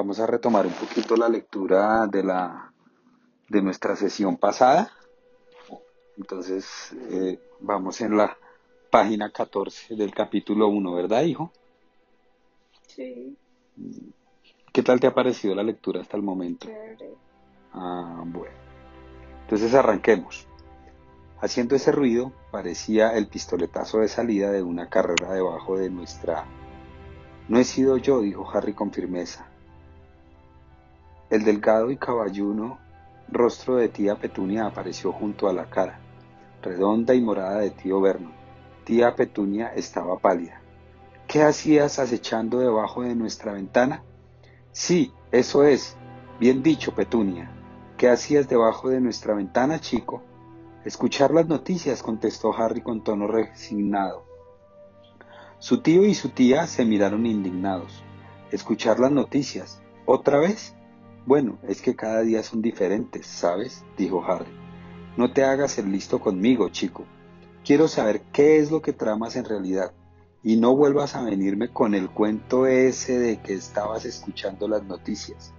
Vamos a retomar un poquito la lectura de la de nuestra sesión pasada. Entonces, eh, vamos en la página 14 del capítulo 1, ¿verdad, hijo? Sí. ¿Qué tal te ha parecido la lectura hasta el momento? Chévere. Ah, bueno. Entonces arranquemos. Haciendo ese ruido, parecía el pistoletazo de salida de una carrera debajo de nuestra... No he sido yo, dijo Harry con firmeza. El delgado y caballuno rostro de tía Petunia apareció junto a la cara, redonda y morada de tío Vernon. Tía Petunia estaba pálida. ¿Qué hacías acechando debajo de nuestra ventana? Sí, eso es. Bien dicho, Petunia. ¿Qué hacías debajo de nuestra ventana, chico? Escuchar las noticias, contestó Harry con tono resignado. Su tío y su tía se miraron indignados. ¿Escuchar las noticias? ¿Otra vez? Bueno, es que cada día son diferentes, ¿sabes? dijo Harry. No te hagas el listo conmigo, chico. Quiero saber qué es lo que tramas en realidad. Y no vuelvas a venirme con el cuento ese de que estabas escuchando las noticias.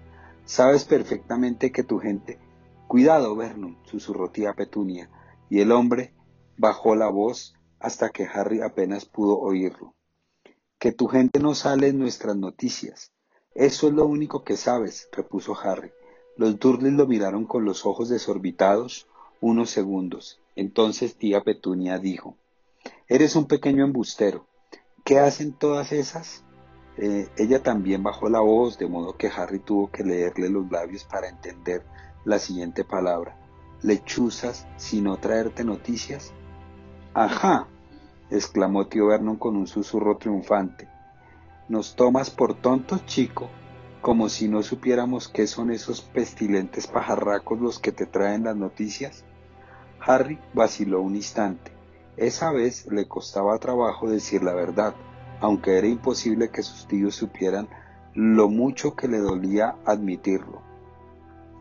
Sabes perfectamente que tu gente... Cuidado, Vernon, susurró tía Petunia, y el hombre bajó la voz hasta que Harry apenas pudo oírlo. Que tu gente no sale en nuestras noticias. Eso es lo único que sabes, repuso Harry. Los Durleys lo miraron con los ojos desorbitados unos segundos. Entonces tía Petunia dijo, Eres un pequeño embustero. ¿Qué hacen todas esas? Eh, ella también bajó la voz, de modo que Harry tuvo que leerle los labios para entender la siguiente palabra. ¿Lechuzas sin no traerte noticias? Ajá, exclamó tío Vernon con un susurro triunfante. Nos tomas por tontos, chico, como si no supiéramos qué son esos pestilentes pajarracos los que te traen las noticias. Harry vaciló un instante. Esa vez le costaba trabajo decir la verdad, aunque era imposible que sus tíos supieran lo mucho que le dolía admitirlo.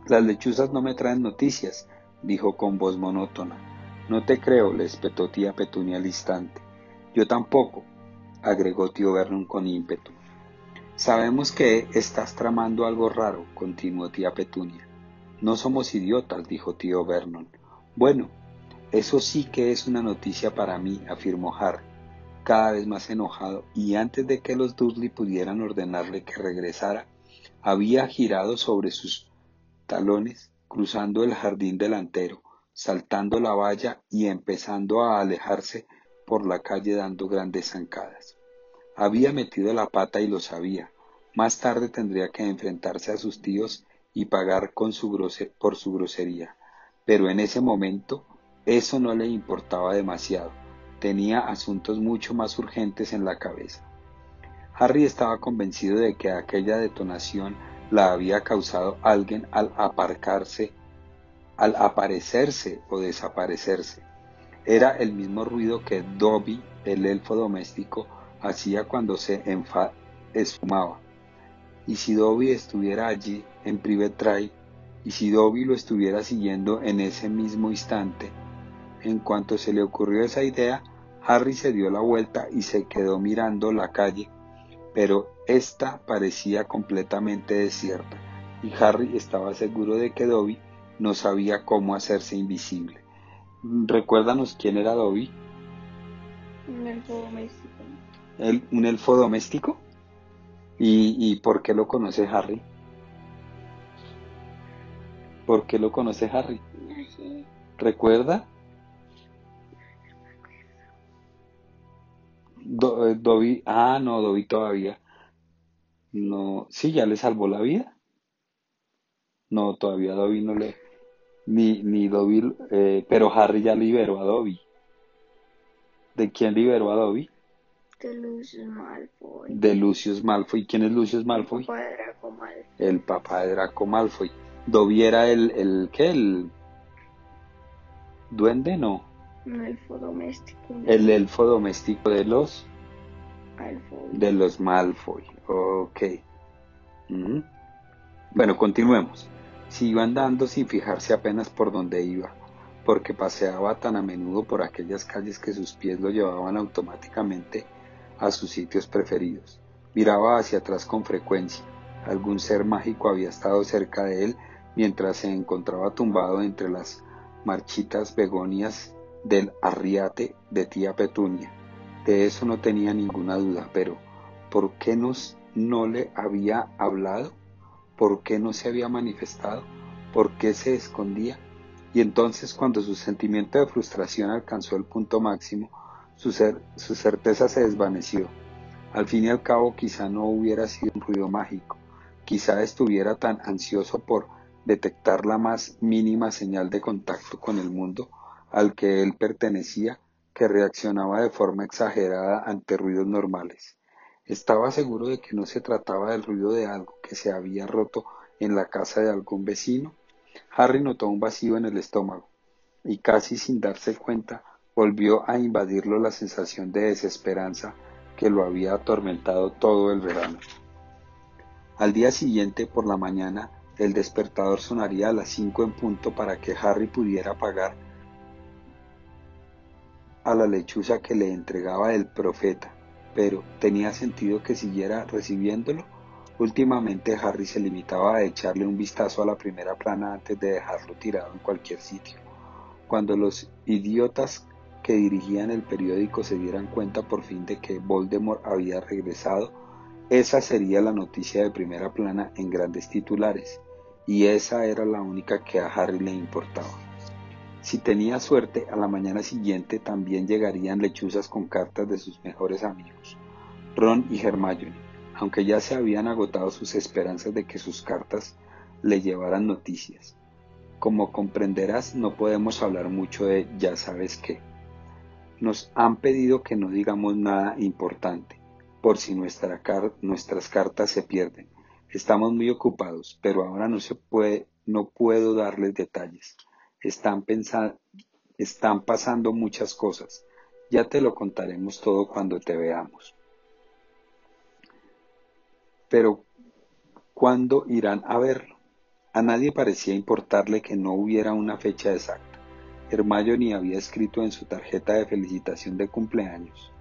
Las lechuzas no me traen noticias, dijo con voz monótona. No te creo, le espetó tía Petunia al instante. Yo tampoco, agregó tío Vernon con ímpetu. Sabemos que estás tramando algo raro, continuó tía Petunia. No somos idiotas, dijo tío Vernon. Bueno, eso sí que es una noticia para mí, afirmó Harry, cada vez más enojado, y antes de que los Dudley pudieran ordenarle que regresara, había girado sobre sus talones, cruzando el jardín delantero, saltando la valla y empezando a alejarse por la calle dando grandes zancadas. Había metido la pata y lo sabía. Más tarde tendría que enfrentarse a sus tíos y pagar con su por su grosería. Pero en ese momento eso no le importaba demasiado. Tenía asuntos mucho más urgentes en la cabeza. Harry estaba convencido de que aquella detonación la había causado alguien al aparcarse, al aparecerse o desaparecerse. Era el mismo ruido que Dobby, el elfo doméstico, hacía cuando se esfumaba. Y si Dobby estuviera allí en Privet Drive, y si Dobby lo estuviera siguiendo en ese mismo instante, en cuanto se le ocurrió esa idea, Harry se dio la vuelta y se quedó mirando la calle, pero ésta parecía completamente desierta, y Harry estaba seguro de que Dobby no sabía cómo hacerse invisible. Recuérdanos quién era Dobby. Un elfo doméstico. ¿Un elfo doméstico? ¿Y, ¿Y por qué lo conoce Harry? ¿Por qué lo conoce Harry? ¿Recuerda? Do, eh, Dobby, ah, no, Dobby todavía. No, sí, ya le salvó la vida. No, todavía Dobby no le. Ni, ni Dobby, eh, pero Harry ya liberó a Dobby. ¿De quién liberó a Dobby? De Lucius Malfoy. De Lucius Malfoy. ¿Quién es Lucius Malfoy? Papá de Draco Malfoy. El papá de Draco Malfoy. Dobby era el, el, ¿qué? El duende, no. Un elfo doméstico. El elfo doméstico de los Malfoy. de los Malfoy. Ok. Bueno, continuemos. Siguió andando sin fijarse apenas por dónde iba, porque paseaba tan a menudo por aquellas calles que sus pies lo llevaban automáticamente a sus sitios preferidos. Miraba hacia atrás con frecuencia, Algún ser mágico había estado cerca de él mientras se encontraba tumbado entre las marchitas begonias del arriate de tía Petunia. De eso no tenía ninguna duda, pero ¿por qué nos, no le había hablado? ¿Por qué no se había manifestado? ¿Por qué se escondía? Y entonces cuando su sentimiento de frustración alcanzó el punto máximo, su, certeza se desvaneció. Al fin y al cabo quizá no hubiera sido un ruido mágico, quizá estuviera tan ansioso por detectar la más mínima señal de contacto con el mundo al que él pertenecía que reaccionaba de forma exagerada ante ruidos normales. Estaba seguro de que no se trataba del ruido de algo que se había roto en la casa de algún vecino Harry notó un vacío en el estómago, y casi sin darse cuenta volvió a invadirlo la sensación de desesperanza que lo había atormentado todo el verano. Al día siguiente, por la mañana, el despertador sonaría a las cinco en punto para que Harry pudiera pagar a la lechuza que le entregaba el profeta, pero ¿tenía sentido que siguiera recibiéndolo? Últimamente Harry se limitaba a echarle un vistazo a la primera plana antes de dejarlo tirado en cualquier sitio. Cuando los idiotas que dirigían el periódico se dieran cuenta por fin de que Voldemort había regresado, esa sería la noticia de primera plana en grandes titulares, y esa era la única que a Harry le importaba. Si tenía suerte, a la mañana siguiente también llegarían lechuzas con cartas de sus mejores amigos, Ron y Hermione aunque ya se habían agotado sus esperanzas de que sus cartas le llevaran noticias. Como comprenderás, no podemos hablar mucho de ya sabes qué. Nos han pedido que no digamos nada importante, por si nuestras cartas se pierden. Estamos muy ocupados, pero ahora no se puede, no puedo darles detalles. Están están pasando muchas cosas. Ya te lo contaremos todo cuando te veamos. Pero ¿cuándo irán a verlo? A nadie parecía importarle que no hubiera una fecha exacta. Hermione había escrito en su tarjeta de felicitación de cumpleaños.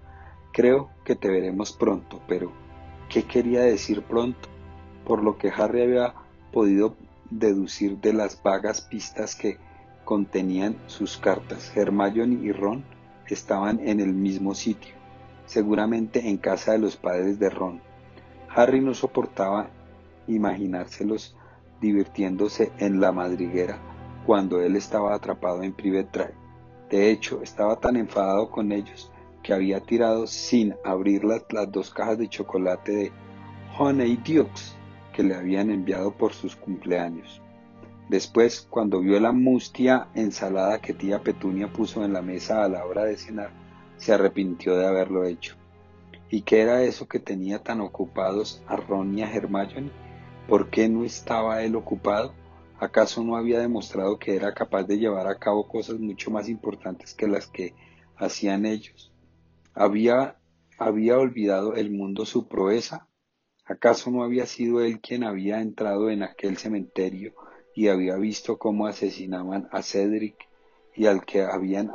Creo que te veremos pronto, pero ¿qué quería decir pronto? Por lo que Harry había podido deducir de las vagas pistas que contenían sus cartas, Hermione y Ron estaban en el mismo sitio, seguramente en casa de los padres de Ron. Harry no soportaba imaginárselos divirtiéndose en la madriguera cuando él estaba atrapado en Private Drive. De hecho, estaba tan enfadado con ellos que había tirado sin abrirlas las dos cajas de chocolate de Honey Dukes que le habían enviado por sus cumpleaños. Después, cuando vio la mustia ensalada que tía Petunia puso en la mesa a la hora de cenar, se arrepintió de haberlo hecho. ¿Y qué era eso que tenía tan ocupados a Ron y a Hermione? ¿Por qué no estaba él ocupado? ¿Acaso no había demostrado que era capaz de llevar a cabo cosas mucho más importantes que las que hacían ellos? ¿Había, había olvidado el mundo su proeza? ¿Acaso no había sido él quien había entrado en aquel cementerio y había visto cómo asesinaban a Cedric y al que habían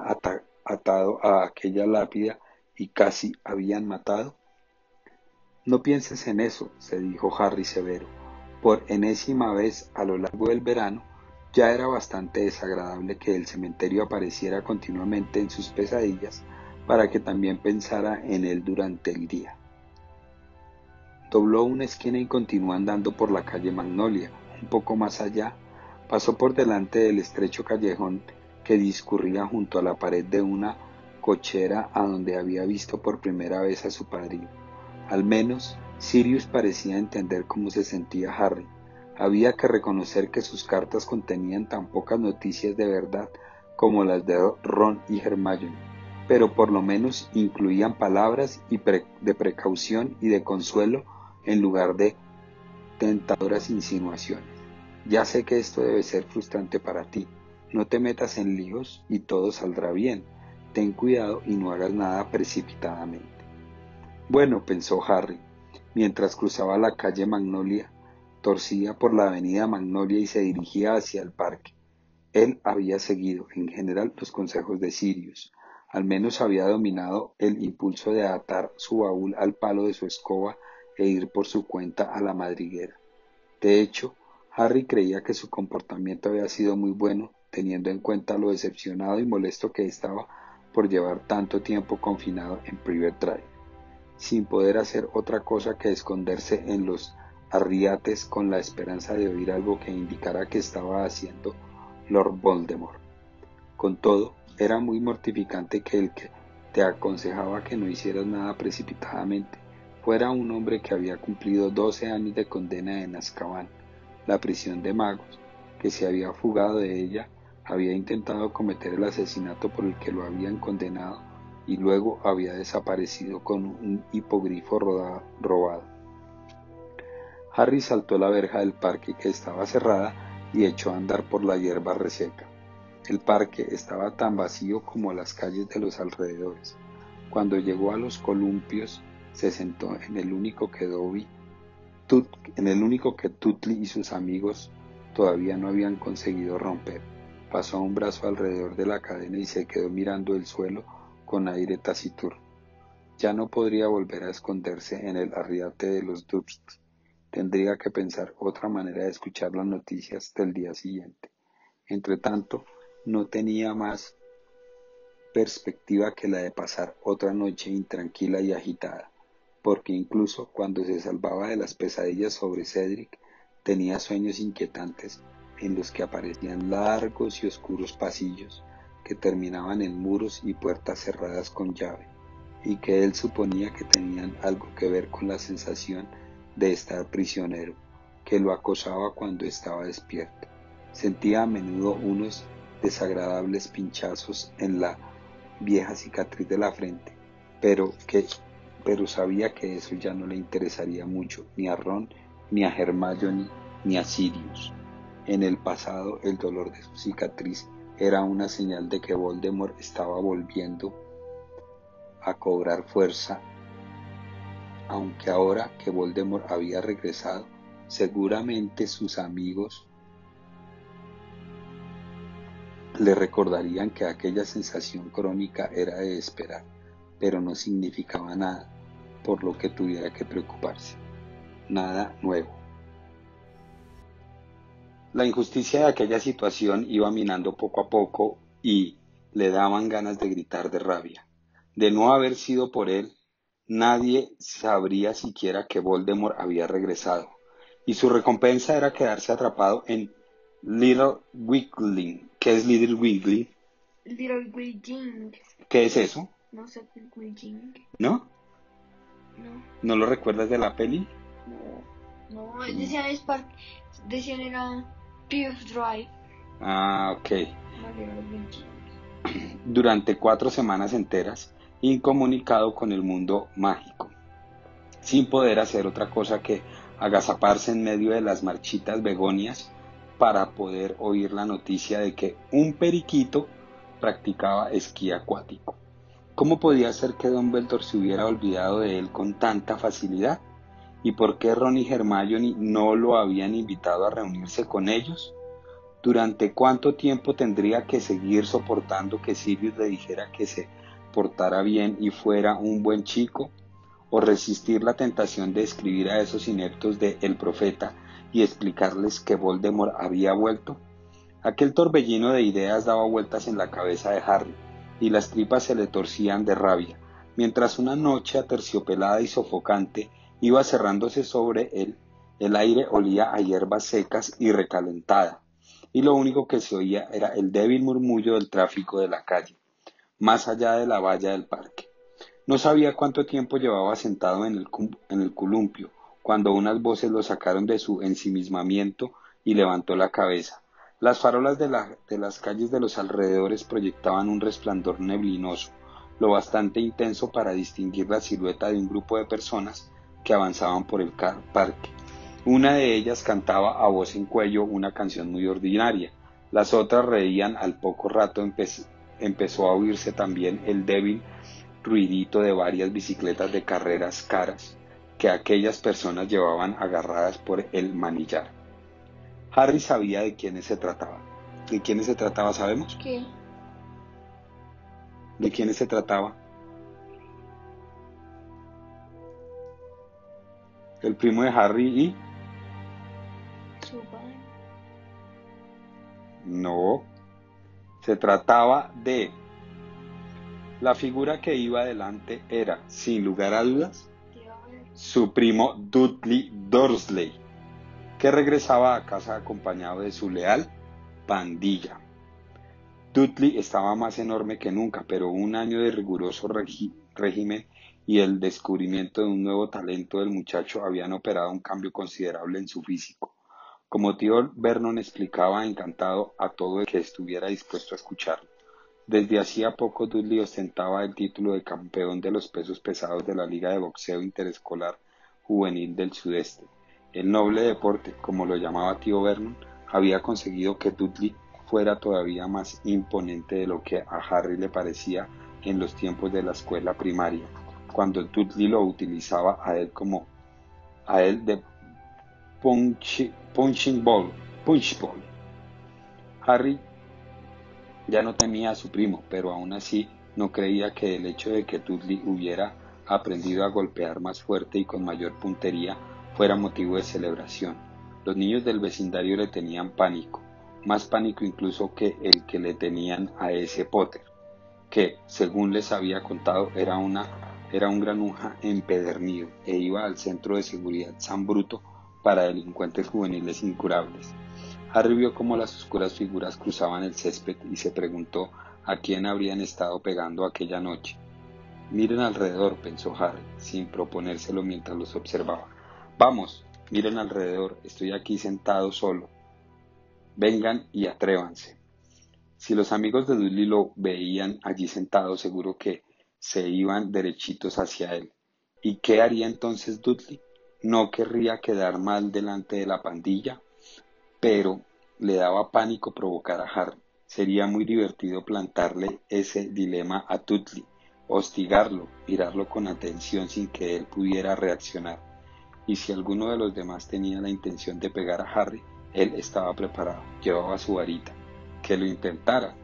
atado a aquella lápida y casi habían matado? No pienses en eso, se dijo Harry severo. Por enésima vez a lo largo del verano, ya era bastante desagradable que el cementerio apareciera continuamente en sus pesadillas para que también pensara en él durante el día. Dobló una esquina y continuó andando por la calle Magnolia. Un poco más allá, pasó por delante del estrecho callejón que discurría junto a la pared de una cochera a donde había visto por primera vez a su padrino. Al menos Sirius parecía entender cómo se sentía Harry. Había que reconocer que sus cartas contenían tan pocas noticias de verdad como las de Ron y Hermione, pero por lo menos incluían palabras de precaución y de consuelo en lugar de tentadoras insinuaciones. Ya sé que esto debe ser frustrante para ti. No te metas en líos y todo saldrá bien. Ten cuidado y no hagas nada precipitadamente. Bueno, pensó Harry, mientras cruzaba la calle Magnolia, torcía por la avenida Magnolia y se dirigía hacia el parque. Él había seguido, en general, los consejos de Sirius. Al menos había dominado el impulso de atar su baúl al palo de su escoba e ir por su cuenta a la madriguera. De hecho, Harry creía que su comportamiento había sido muy bueno, teniendo en cuenta lo decepcionado y molesto que estaba por llevar tanto tiempo confinado en Private Drive, sin poder hacer otra cosa que esconderse en los arriates con la esperanza de oír algo que indicara que estaba haciendo Lord Voldemort. Con todo, era muy mortificante que el que te aconsejaba que no hicieras nada precipitadamente fuera un hombre que había cumplido doce años de condena en Azkaban, la prisión de magos, que se había fugado de ella, había intentado cometer el asesinato por el que lo habían condenado y luego había desaparecido con un hipogrifo robado. Harry saltó la verja del parque que estaba cerrada y echó a andar por la hierba reseca. El parque estaba tan vacío como las calles de los alrededores. Cuando llegó a los columpios, se sentó en el único que Dobby, en el único que Tutli y sus amigos todavía no habían conseguido romper. Pasó un brazo alrededor de la cadena y se quedó mirando el suelo con aire taciturno. Ya no podría volver a esconderse en el arriate de los Durst. Tendría que pensar otra manera de escuchar las noticias del día siguiente. Entretanto, no tenía más perspectiva que la de pasar otra noche intranquila y agitada, porque incluso cuando se salvaba de las pesadillas sobre Cedric, tenía sueños inquietantes en los que aparecían largos y oscuros pasillos que terminaban en muros y puertas cerradas con llave, y que él suponía que tenían algo que ver con la sensación de estar prisionero, que lo acosaba cuando estaba despierto. Sentía a menudo unos desagradables pinchazos en la vieja cicatriz de la frente, pero que pero sabía que eso ya no le interesaría mucho ni a Ron, ni a Hermione, ni a Sirius. En el pasado el dolor de su cicatriz era una señal de que Voldemort estaba volviendo a cobrar fuerza aunque ahora que Voldemort había regresado, seguramente sus amigos le recordarían que aquella sensación crónica era de esperar, pero no significaba nada por lo que tuviera que preocuparse. Nada nuevo. La injusticia de aquella situación iba minando poco a poco y le daban ganas de gritar de rabia. De no haber sido por él, Nadie sabría siquiera que Voldemort había regresado, y su recompensa era quedarse atrapado en Little Weakling. ¿Qué es Little Weakling? Little Weakling. ¿Qué es eso? No sé Weakling. ¿No? No. ¿No lo recuerdas de la peli? No. No, decían, Spark, decían era Pierce Drive. Ah, ok. Durante cuatro semanas enteras, incomunicado con el mundo mágico, sin poder hacer otra cosa que agazaparse en medio de las marchitas begonias para poder oír la noticia de que un periquito practicaba esquí acuático. ¿Cómo podía ser que Don Beltor se hubiera olvidado de él con tanta facilidad? ¿Y por qué Ron y Hermione no lo habían invitado a reunirse con ellos? ¿Durante cuánto tiempo tendría que seguir soportando que Sirius le dijera que se portara bien y fuera un buen chico, o resistir la tentación de escribir a esos ineptos de El Profeta y explicarles que Voldemort había vuelto? Aquel torbellino de ideas daba vueltas en la cabeza de Harry, y las tripas se le torcían de rabia, mientras una noche aterciopelada y sofocante iba cerrándose sobre él, el aire olía a hierbas secas y recalentada, y lo único que se oía era el débil murmullo del tráfico de la calle más allá de la valla del parque. No sabía cuánto tiempo llevaba sentado en el, en el columpio, cuando unas voces lo sacaron de su ensimismamiento y levantó la cabeza. Las farolas de, las calles de los alrededores proyectaban un resplandor neblinoso, lo bastante intenso para distinguir la silueta de un grupo de personas que avanzaban por el parque. Una de ellas cantaba a voz en cuello una canción muy ordinaria, las otras reían al poco rato empezó a oírse también el débil ruidito de varias bicicletas de carreras caras que aquellas personas llevaban agarradas por el manillar. Harry sabía de quiénes se trataba. ¿De quiénes se trataba, sabemos? ¿Qué? ¿De quiénes se trataba? El primo de Harry y... No, se trataba de... La figura que iba adelante era, sin lugar a dudas, su primo Dudley Dursley que regresaba a casa acompañado de su leal pandilla. Dudley estaba más enorme que nunca, pero un año de riguroso régimen y el descubrimiento de un nuevo talento del muchacho habían operado un cambio considerable en su físico. Como tío Vernon explicaba encantado a todo el que estuviera dispuesto a escucharlo. Desde hacía poco Dudley ostentaba el título de campeón de los pesos pesados de la Liga de Boxeo Interescolar Juvenil del Sudeste. El noble deporte, como lo llamaba tío Vernon, había conseguido que Dudley fuera todavía más imponente de lo que a Harry le parecía en los tiempos de la escuela primaria, cuando Dudley lo utilizaba a él como a él de punching ball, punch ball. Harry ya no temía a su primo, pero aún así no creía que el hecho de que Dudley hubiera aprendido a golpear más fuerte y con mayor puntería fuera motivo de celebración. Los niños del vecindario le tenían pánico, más pánico incluso que el que le tenían a ese Potter, que, según les había contado, era, una, era un granuja empedernido e iba al centro de seguridad San Bruto para delincuentes juveniles incurables. Harry vio cómo las oscuras figuras cruzaban el césped y se preguntó a quién habrían estado pegando aquella noche. Miren alrededor, pensó Harry, sin proponérselo mientras los observaba. Vamos, miren alrededor, estoy aquí sentado solo. Vengan y atrévanse. Si los amigos de Dudley lo veían allí sentado, seguro que se iban derechitos hacia él. ¿Y qué haría entonces Dudley? ¿No querría quedar mal delante de la pandilla? pero le daba pánico provocar a Harry. Sería muy divertido plantarle ese dilema a Dudley, hostigarlo, mirarlo con atención sin que él pudiera reaccionar. Y si alguno de los demás tenía la intención de pegar a Harry, él estaba preparado, llevaba su varita. Que lo intentara.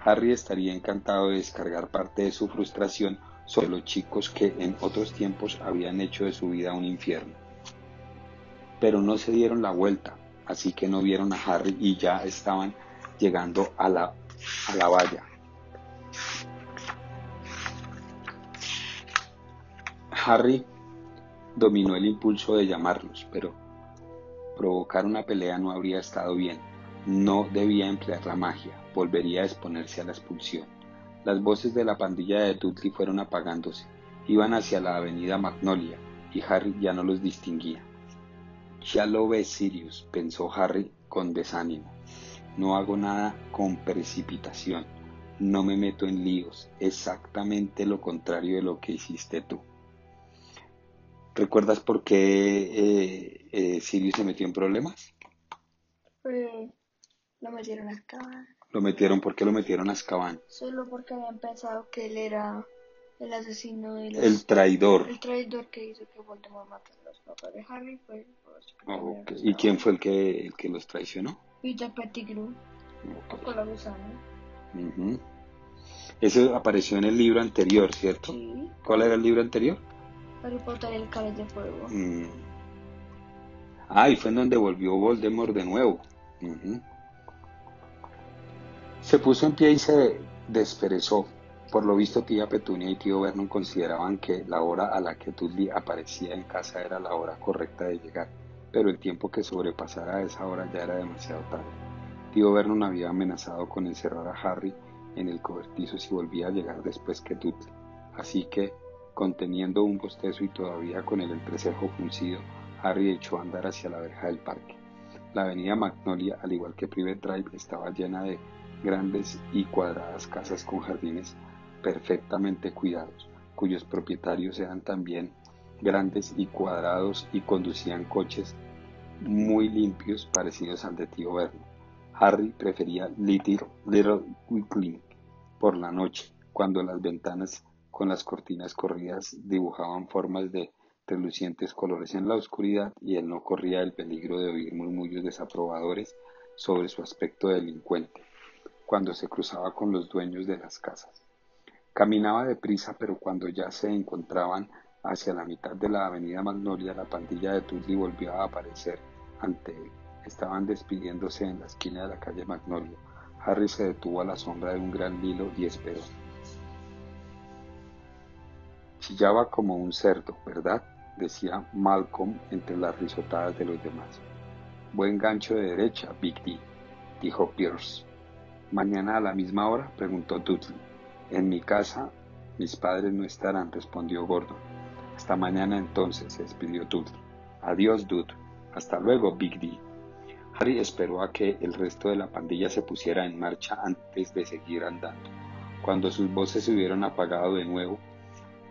Harry estaría encantado de descargar parte de su frustración sobre los chicos que en otros tiempos habían hecho de su vida un infierno. Pero no se dieron la vuelta, así que no vieron a Harry y ya estaban llegando a la, a la valla. Harry dominó el impulso de llamarlos, pero provocar una pelea no habría estado bien. No debía emplear la magia, volvería a exponerse a la expulsión. Las voces de la pandilla de Dudley fueron apagándose, iban hacia la avenida Magnolia, y Harry ya no los distinguía. Ya lo ves, Sirius, pensó Harry con desánimo. No hago nada con precipitación. No me meto en líos. Exactamente lo contrario de lo que hiciste tú. ¿Recuerdas por qué eh, eh, Sirius se metió en problemas? Pues lo metieron a Azkaban. Lo metieron, ¿por qué lo metieron a Azkaban? Solo porque habían pensado que él era el asesino de los... El traidor. El traidor que hizo que Voldemort matara a los papás de Harry, pues... pues ¿Y quién fue el que, el que los traicionó? Peter Pettigrew. Okay. la gusana. Eso apareció en el libro anterior, ¿cierto? Sí. ¿Cuál era el libro anterior? Harry Potter y el Cáliz de Fuego. Mm. Ah, y fue en donde volvió Voldemort de nuevo. Se puso en pie y se desperezó. Por lo visto, tía Petunia y tío Vernon consideraban que la hora a la que Dudley aparecía en casa era la hora correcta de llegar, pero el tiempo que sobrepasara esa hora ya era demasiado tarde. Tío Vernon había amenazado con encerrar a Harry en el cobertizo si volvía a llegar después que Dudley, así que, conteniendo un bostezo y todavía con el entrecejo fruncido, Harry echó a andar hacia la verja del parque. La avenida Magnolia, al igual que Private Drive, estaba llena de grandes y cuadradas casas con jardines perfectamente cuidados, cuyos propietarios eran también grandes y cuadrados y conducían coches muy limpios parecidos al de tío Verno. Harry prefería Little, Little Weakling por la noche, cuando las ventanas con las cortinas corridas dibujaban formas de relucientes colores en la oscuridad y él no corría el peligro de oír murmullos desaprobadores sobre su aspecto delincuente cuando se cruzaba con los dueños de las casas. Caminaba deprisa, pero cuando ya se encontraban hacia la mitad de la avenida Magnolia, la pandilla de Dudley volvió a aparecer ante él. estaban despidiéndose en la esquina de la calle Magnolia. Harry se detuvo a la sombra de un gran lilo y esperó. Chillaba como un cerdo, ¿verdad? decía Malcolm entre las risotadas de los demás. Buen gancho de derecha, Big D, dijo Pierce. ¿Mañana a la misma hora? preguntó Dudley. En mi casa mis padres no estarán, respondió Gordon. Hasta mañana entonces, se despidió Dudley. Adiós, Dud. Hasta luego, Big D. Harry esperó a que el resto de la pandilla se pusiera en marcha antes de seguir andando. Cuando sus voces se hubieron apagado de nuevo,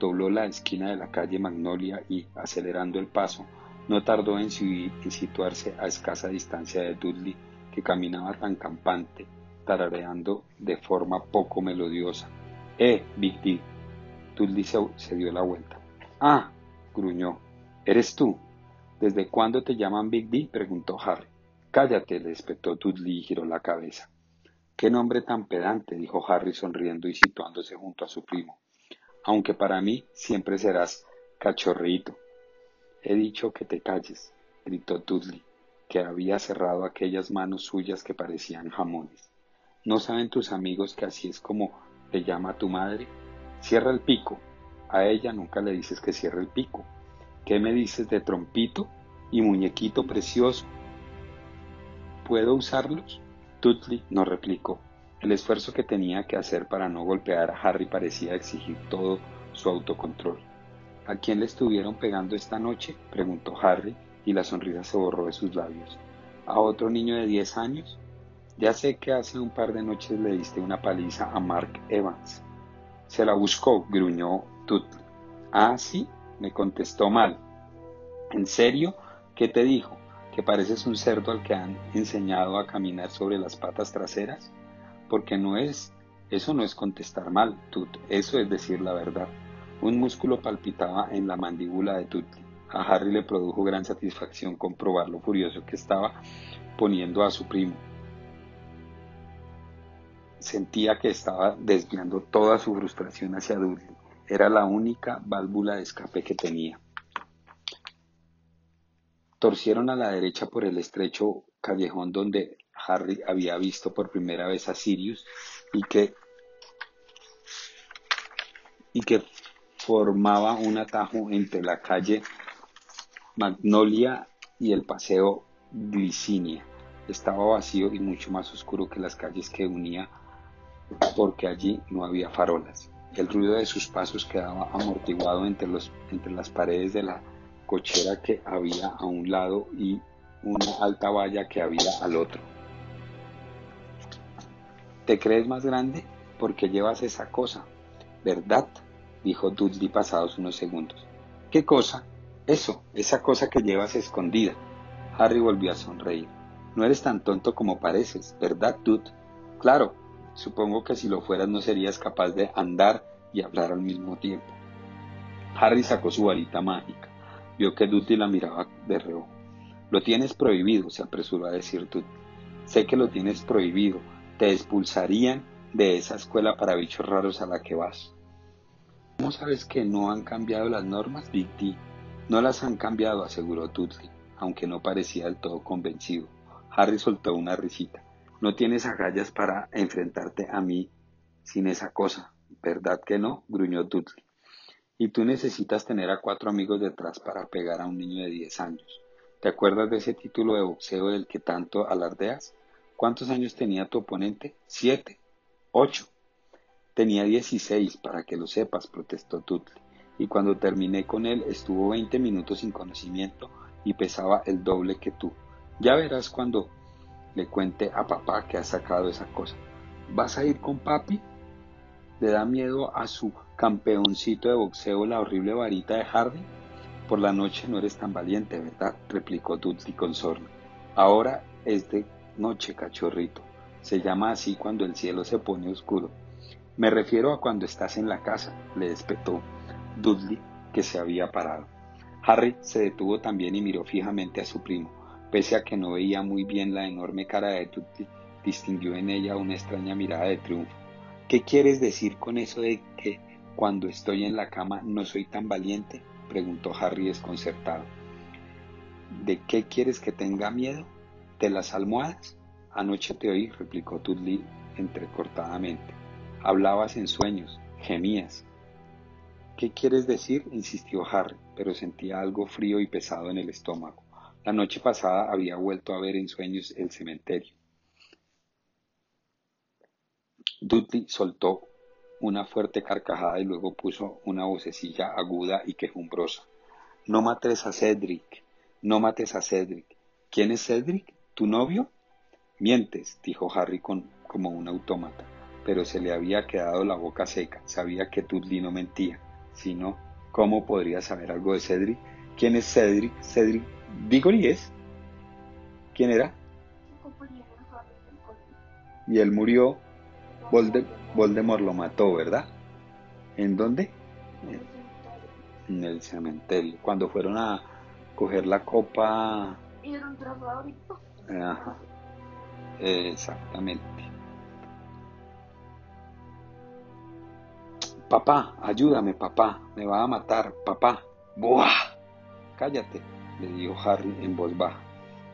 dobló la esquina de la calle Magnolia y, acelerando el paso, no tardó en, situarse a escasa distancia de Dudley, que caminaba tan campante, tarareando de forma poco melodiosa. ¡Eh, Big D! Dudley se dio la vuelta. ¡Ah! gruñó. ¿Eres tú? ¿Desde cuándo te llaman Big D? preguntó Harry. Cállate, le espetó Dudley y giró la cabeza. Qué nombre tan pedante, dijo Harry sonriendo y situándose junto a su primo. Aunque para mí siempre serás cachorrito. He dicho que te calles, gritó Dudley, que había cerrado aquellas manos suyas que parecían jamones. ¿No saben tus amigos que así es como te llama tu madre? Cierra el pico. A ella nunca le dices que cierre el pico. ¿Qué me dices de trompito y muñequito precioso? ¿Puedo usarlos? Dudley no replicó. El esfuerzo que tenía que hacer para no golpear a Harry parecía exigir todo su autocontrol. ¿A quién le estuvieron pegando esta noche? preguntó Harry, y la sonrisa se borró de sus labios. ¿A otro niño de diez años? Ya sé que hace un par de noches le diste una paliza a Mark Evans. Se la buscó, gruñó Dudley. Ah, sí, me contestó mal. ¿En serio? ¿Qué te dijo? que pareces un cerdo al que han enseñado a caminar sobre las patas traseras? Porque no es, eso no es contestar mal, Tut, eso es decir la verdad. Un músculo palpitaba en la mandíbula de Tut. A Harry le produjo gran satisfacción comprobar lo furioso que estaba poniendo a su primo. Sentía que estaba desviando toda su frustración hacia Dudley. Era la única válvula de escape que tenía. Torcieron a la derecha por el estrecho callejón donde Harry había visto por primera vez a Sirius y que, y que formaba un atajo entre la calle Magnolia y el paseo Glicinia. Estaba vacío y mucho más oscuro que las calles que unía porque allí no había farolas. El ruido de sus pasos quedaba amortiguado entre, los, entre las paredes de la cochera que había a un lado y una alta valla que había al otro. ¿Te crees más grande? porque llevas esa cosa, ¿verdad? dijo Dudley pasados unos segundos. ¿Qué cosa? Eso, esa cosa que llevas escondida. Harry volvió a sonreír. No eres tan tonto como pareces, ¿verdad, Dud? Claro, supongo que si lo fueras no serías capaz de andar y hablar al mismo tiempo. Harry sacó su varita mágica. Vio que Dudley la miraba de reojo. Lo tienes prohibido, se apresuró a decir Dudley. Sé que lo tienes prohibido. Te expulsarían de esa escuela para bichos raros a la que vas. ¿Cómo sabes que no han cambiado las normas, Big D? No las han cambiado, aseguró Dudley, aunque no parecía del todo convencido. Harry soltó una risita. No tienes agallas para enfrentarte a mí sin esa cosa, ¿verdad que no? gruñó Dudley. Y tú necesitas tener a cuatro amigos detrás para pegar a un niño de diez años. ¿Te acuerdas de ese título de boxeo del que tanto alardeas? ¿Cuántos años tenía tu oponente? Siete. Ocho. Tenía dieciséis, para que lo sepas, protestó Dudley. Y cuando terminé con él estuvo veinte minutos sin conocimiento y pesaba el doble que tú. Ya verás cuando le cuente a papá que ha sacado esa cosa. ¿Vas a ir con papi? ¿Le da miedo a su campeoncito de boxeo la horrible varita de Hardy? Por la noche no eres tan valiente, ¿verdad? replicó Dudley con sorna. Ahora es de noche, cachorrito. Se llama así cuando el cielo se pone oscuro. Me refiero a cuando estás en la casa, le despetó Dudley, que se había parado. Harry se detuvo también y miró fijamente a su primo. Pese a que no veía muy bien la enorme cara de Dudley, distinguió en ella una extraña mirada de triunfo. ¿Qué quieres decir con eso de que cuando estoy en la cama no soy tan valiente? preguntó Harry desconcertado. ¿De qué quieres que tenga miedo? ¿De las almohadas? Anoche te oí, replicó Dudley entrecortadamente. Hablabas en sueños, gemías. ¿Qué quieres decir? insistió Harry, pero sentía algo frío y pesado en el estómago. La noche pasada había vuelto a ver en sueños el cementerio. Dudley soltó una fuerte carcajada y luego puso una vocecilla aguda y quejumbrosa. No mates a Cedric, no mates a Cedric. ¿Quién es Cedric? ¿Tu novio? Mientes, dijo Harry con, como un autómata, pero se le había quedado la boca seca. Sabía que Dudley no mentía. Si no, ¿cómo podría saber algo de Cedric? ¿Quién es Cedric? Cedric Diggory es. ¿Quién era? Y él murió. Voldemort lo mató, ¿verdad? ¿En dónde? En el cementerio. Cuando fueron a coger la copa. Y. Ajá. Exactamente. Papá, ayúdame, papá. Me va a matar, papá. ¡Buah! Cállate, le dijo Harry en voz baja.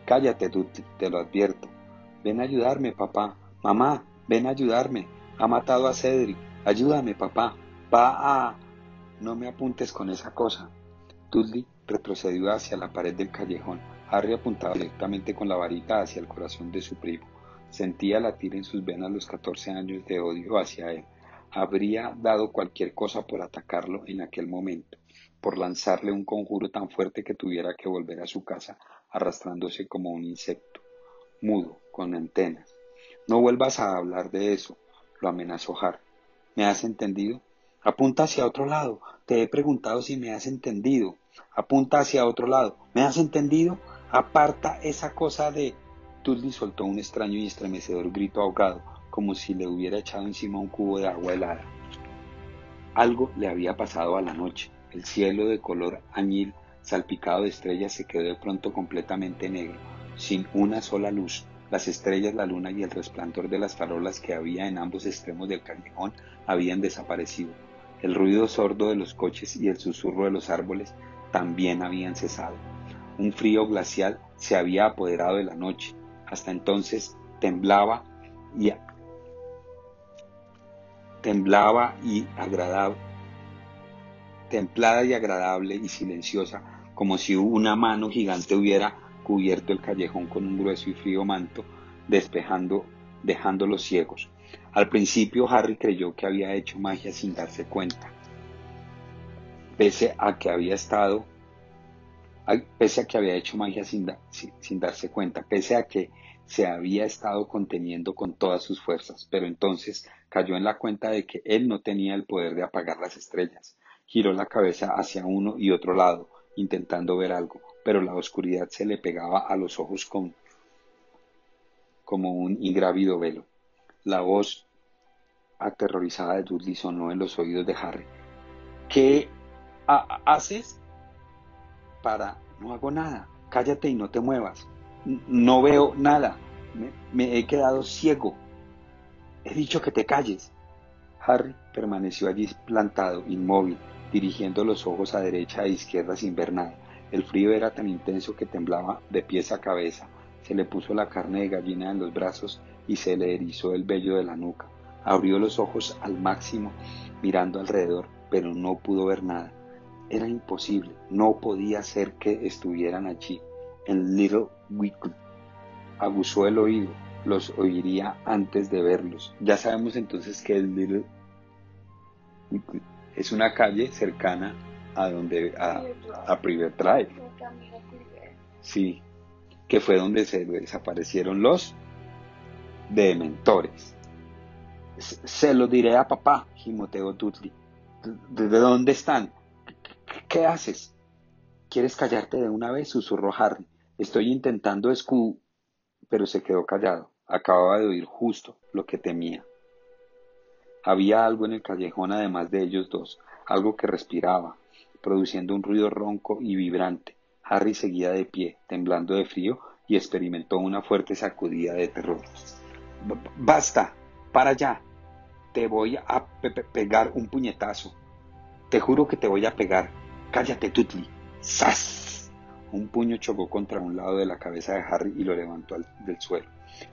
Cállate, Dudley, te lo advierto. Ven a ayudarme, papá. Mamá, ven a ayudarme. Ha matado a Cedric. Ayúdame, papá. Va a... No me apuntes con esa cosa. Dudley retrocedió hacia la pared del callejón. Harry apuntaba directamente con la varita hacia el corazón de su primo. Sentía latir en sus venas los catorce años de odio hacia él. Habría dado cualquier cosa por atacarlo en aquel momento, por lanzarle un conjuro tan fuerte que tuviera que volver a su casa arrastrándose como un insecto, mudo, con antenas. No vuelvas a hablar de eso, lo amenazó Harry. ¿Me has entendido? Apunta hacia otro lado. Te he preguntado si me has entendido. Apunta hacia otro lado. ¿Me has entendido? Aparta esa cosa de... Dudley soltó un extraño y estremecedor grito ahogado, como si le hubiera echado encima un cubo de agua helada. Algo le había pasado a la noche. El cielo de color añil, salpicado de estrellas, se quedó de pronto completamente negro, sin una sola luz. Las estrellas, la luna y el resplandor de las farolas que había en ambos extremos del callejón habían desaparecido. El ruido sordo de los coches y el susurro de los árboles también habían cesado. Un frío glacial se había apoderado de la noche. Hasta entonces temblaba y temblaba y agradable, templada y agradable y silenciosa, como si una mano gigante hubiera cubierto el callejón con un grueso y frío manto, despejando, dejándolos ciegos. Al principio Harry creyó que había hecho magia sin darse cuenta, pese a que había estado, pese a que había hecho magia sin, sin darse cuenta, pese a que se había estado conteniendo con todas sus fuerzas, pero entonces cayó en la cuenta de que él no tenía el poder de apagar las estrellas. Giró la cabeza hacia uno y otro lado, intentando ver algo, pero la oscuridad se le pegaba a los ojos con, como un ingrávido velo. La voz aterrorizada de Dudley sonó en los oídos de Harry. ¿Qué haces? Para... No hago nada. Cállate y no te muevas. no veo nada. me he quedado ciego. He dicho que te calles. Harry permaneció allí plantado, inmóvil, dirigiendo los ojos a derecha e izquierda sin ver nada. El frío era tan intenso que temblaba de pies a cabeza. Se le puso la carne de gallina en los brazos y se le erizó el vello de la nuca. Abrió los ojos al máximo, mirando alrededor, pero no pudo ver nada. Era imposible, no podía ser que estuvieran allí, en Little Wicked. Aguzó el oído, los oiría antes de verlos. Ya sabemos entonces que es Little es una calle cercana a donde a, a Private Drive. Sí, que fue donde se desaparecieron los dementores. Se lo diré a papá, gimoteó Dudley. ¿De dónde están? ¿Qué haces? ¿Quieres callarte de una vez? susurró Harry. Estoy intentando escu... Pero se quedó callado. Acababa de oír justo lo que temía. Había algo en el callejón además de ellos dos, algo que respiraba, produciendo un ruido ronco y vibrante. Harry seguía de pie, temblando de frío, y experimentó una fuerte sacudida de terror. Basta, para allá. Te voy a pegar un puñetazo. Te juro que te voy a pegar. Cállate, Tutli. ¡Sas! Un puño chocó contra un lado de la cabeza de Harry y lo levantó del suelo.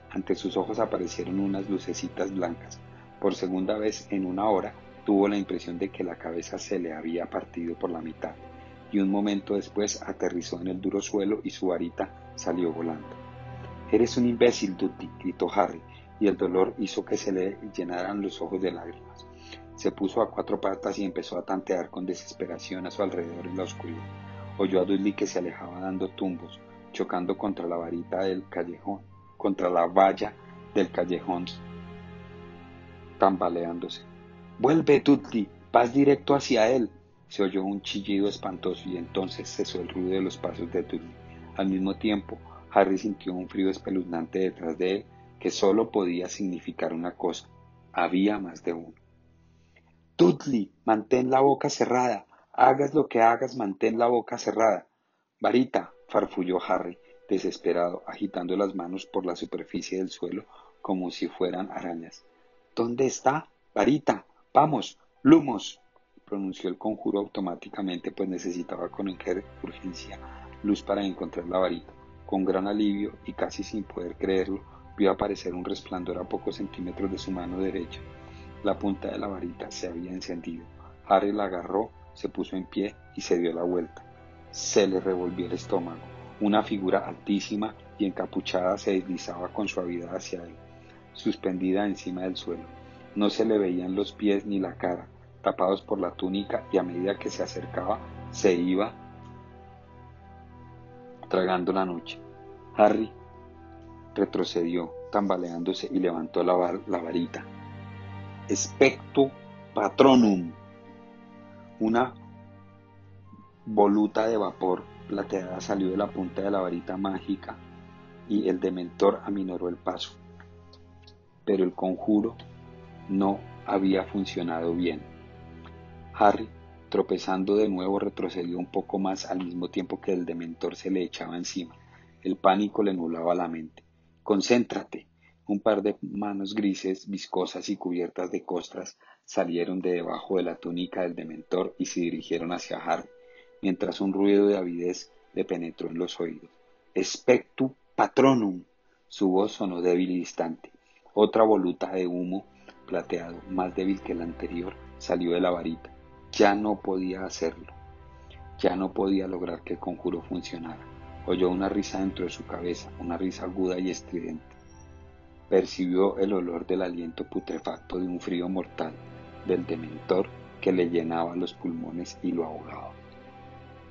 Ante sus ojos aparecieron unas lucecitas blancas. Por segunda vez en una hora tuvo la impresión de que la cabeza se le había partido por la mitad, y un momento después aterrizó en el duro suelo y su varita salió volando. Eres un imbécil, Dudley, gritó Harry, y el dolor hizo que se le llenaran los ojos de lágrimas. Se puso a cuatro patas y empezó a tantear con desesperación a su alrededor en la oscuridad. Oyó a Dudley que se alejaba dando tumbos, chocando contra la varita del callejón, contra la valla del callejón, tambaleándose. Vuelve, Dudley, vas directo hacia él. Se oyó un chillido espantoso y entonces cesó el ruido de los pasos de Dudley. Al mismo tiempo, Harry sintió un frío espeluznante detrás de él que solo podía significar una cosa. Había más de uno. Dudley, mantén la boca cerrada. Hagas lo que hagas, mantén la boca cerrada. Varita, farfulló Harry, desesperado, agitando las manos por la superficie del suelo como si fueran arañas. ¿Dónde está? Varita, vamos, Lumos, pronunció el conjuro automáticamente, pues necesitaba con urgencia luz para encontrar la varita. Con gran alivio y casi sin poder creerlo, vio aparecer un resplandor a pocos centímetros de su mano derecha. La punta de la varita se había encendido. Harry la agarró, se puso en pie y se dio la vuelta. Se le revolvió el estómago. Una figura altísima y encapuchada se deslizaba con suavidad hacia él, suspendida encima del suelo. No se le veían los pies ni la cara, tapados por la túnica y a medida que se acercaba se iba tragando la noche. Harry retrocedió, tambaleándose y levantó la, varita. Especto patronum, una voluta de vapor plateada salió de la punta de la varita mágica y el dementor aminoró el paso. Pero el conjuro no había funcionado bien. Harry, tropezando de nuevo, retrocedió un poco más al mismo tiempo que el dementor se le echaba encima. El pánico le nublaba la mente. Concéntrate. Un par de manos grises, viscosas y cubiertas de costras salieron de debajo de la túnica del dementor y se dirigieron hacia Harry, mientras un ruido de avidez le penetró en los oídos. Spectu patronum. Su voz sonó débil y distante. Otra voluta de humo plateado, más débil que el anterior, salió de la varita. Ya no podía hacerlo. Ya no podía lograr que el conjuro funcionara. Oyó una risa dentro de su cabeza, una risa aguda y estridente. Percibió el olor del aliento putrefacto de un frío mortal, del dementor que le llenaba los pulmones y lo ahogaba.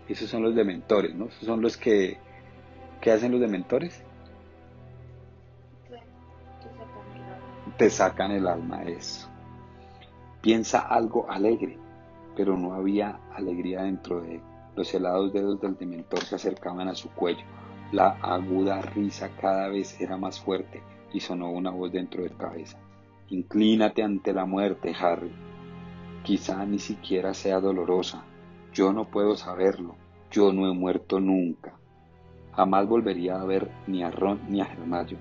Esos son los dementores, ¿no? Esos son los que... ¿Qué hacen los dementores? Te sacan el alma eso. Piensa algo alegre, pero no había alegría dentro de él. Los helados dedos del dementor se acercaban a su cuello. La aguda risa cada vez era más fuerte y sonó una voz dentro de cabeza. Inclínate ante la muerte, Harry. Quizá ni siquiera sea dolorosa. Yo no puedo saberlo. Yo no he muerto nunca. Jamás volvería a ver ni a Ron ni a Hermione,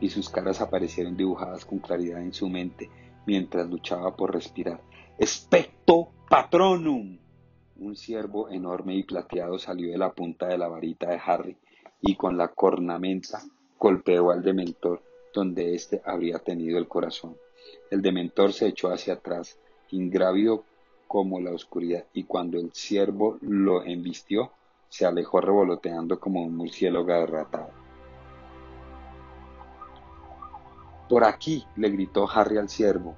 y sus caras aparecieron dibujadas con claridad en su mente mientras luchaba por respirar. ¡Especto patronum! Un ciervo enorme y plateado salió de la punta de la varita de Harry y con la cornamenta golpeó al dementor donde éste habría tenido el corazón. El dementor se echó hacia atrás, ingrávido como la oscuridad, y cuando el ciervo lo embistió, se alejó revoloteando como un murciélago agarratado. Por aquí, le gritó Harry al ciervo,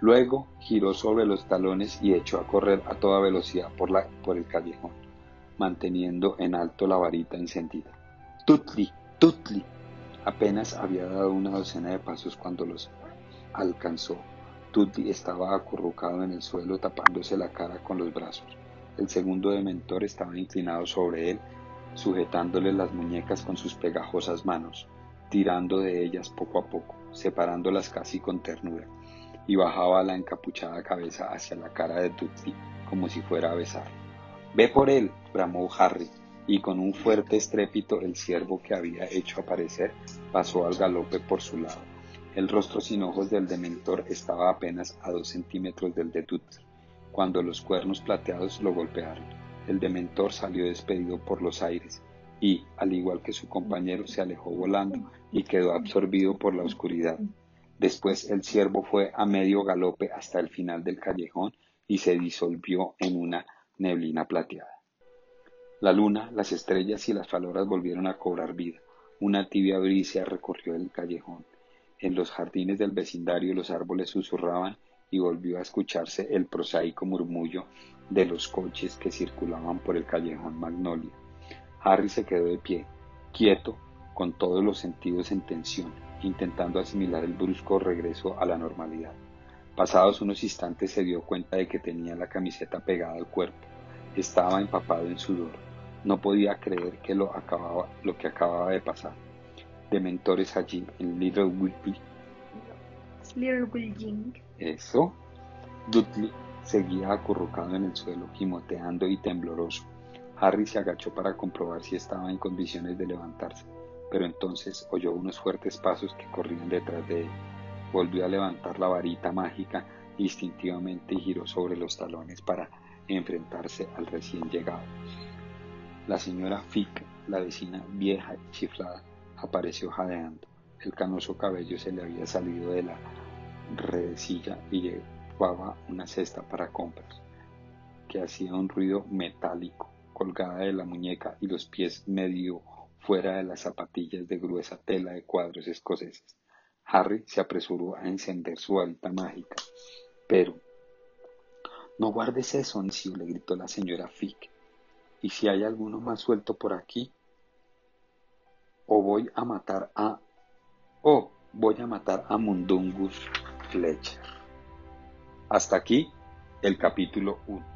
Luego giró sobre los talones y echó a correr a toda velocidad por, por el callejón, manteniendo en alto la varita encendida. ¡Tutli! ¡Tutli! Apenas había dado una docena de pasos cuando los alcanzó. Tutli estaba acurrucado en el suelo tapándose la cara con los brazos. El segundo dementor estaba inclinado sobre él, sujetándole las muñecas con sus pegajosas manos, tirando de ellas poco a poco, separándolas casi con ternura y bajaba la encapuchada cabeza hacia la cara de Dudley como si fuera a besar. Ve por él, bramó Harry, y con un fuerte estrépito el ciervo que había hecho aparecer pasó al galope por su lado. El rostro sin ojos del dementor estaba apenas a dos centímetros del de cuando los cuernos plateados lo golpearon. El dementor salió despedido por los aires, y, al igual que su compañero, se alejó volando y quedó absorbido por la oscuridad. Después el ciervo fue a medio galope hasta el final del callejón y se disolvió en una neblina plateada. La luna, las estrellas y las faloras volvieron a cobrar vida. Una tibia brisa recorrió el callejón. En los jardines del vecindario los árboles susurraban y volvió a escucharse el prosaico murmullo de los coches que circulaban por el callejón Magnolia. Harry se quedó de pie, quieto, con todos los sentidos en tensión, intentando asimilar el brusco regreso a la normalidad. Pasados unos instantes se dio cuenta de que tenía la camiseta pegada al cuerpo. Estaba empapado en sudor. No podía creer que lo, acababa, lo que acababa de pasar. Dementores allí, en Little Whitley. Little Eso. Dudley seguía acurrucado en el suelo, gimoteando y tembloroso. Harry se agachó para comprobar si estaba en condiciones de levantarse pero entonces oyó unos fuertes pasos que corrían detrás de él. Volvió a levantar la varita mágica instintivamente y giró sobre los talones para enfrentarse al recién llegado. La señora Fick, la vecina vieja y chiflada, apareció jadeando. El canoso cabello se le había salido de la redecilla y llevaba una cesta para compras, que hacía un ruido metálico, colgada de la muñeca y los pies medio fuera de las zapatillas de gruesa tela de cuadros escoceses. Harry se apresuró a encender su alta mágica. Pero, no guardes eso, Ancio, le gritó la señora Fick. ¿Y si hay alguno más suelto por aquí? O voy a matar a... O voy a matar a Mundungus Fletcher. Hasta aquí el capítulo 1.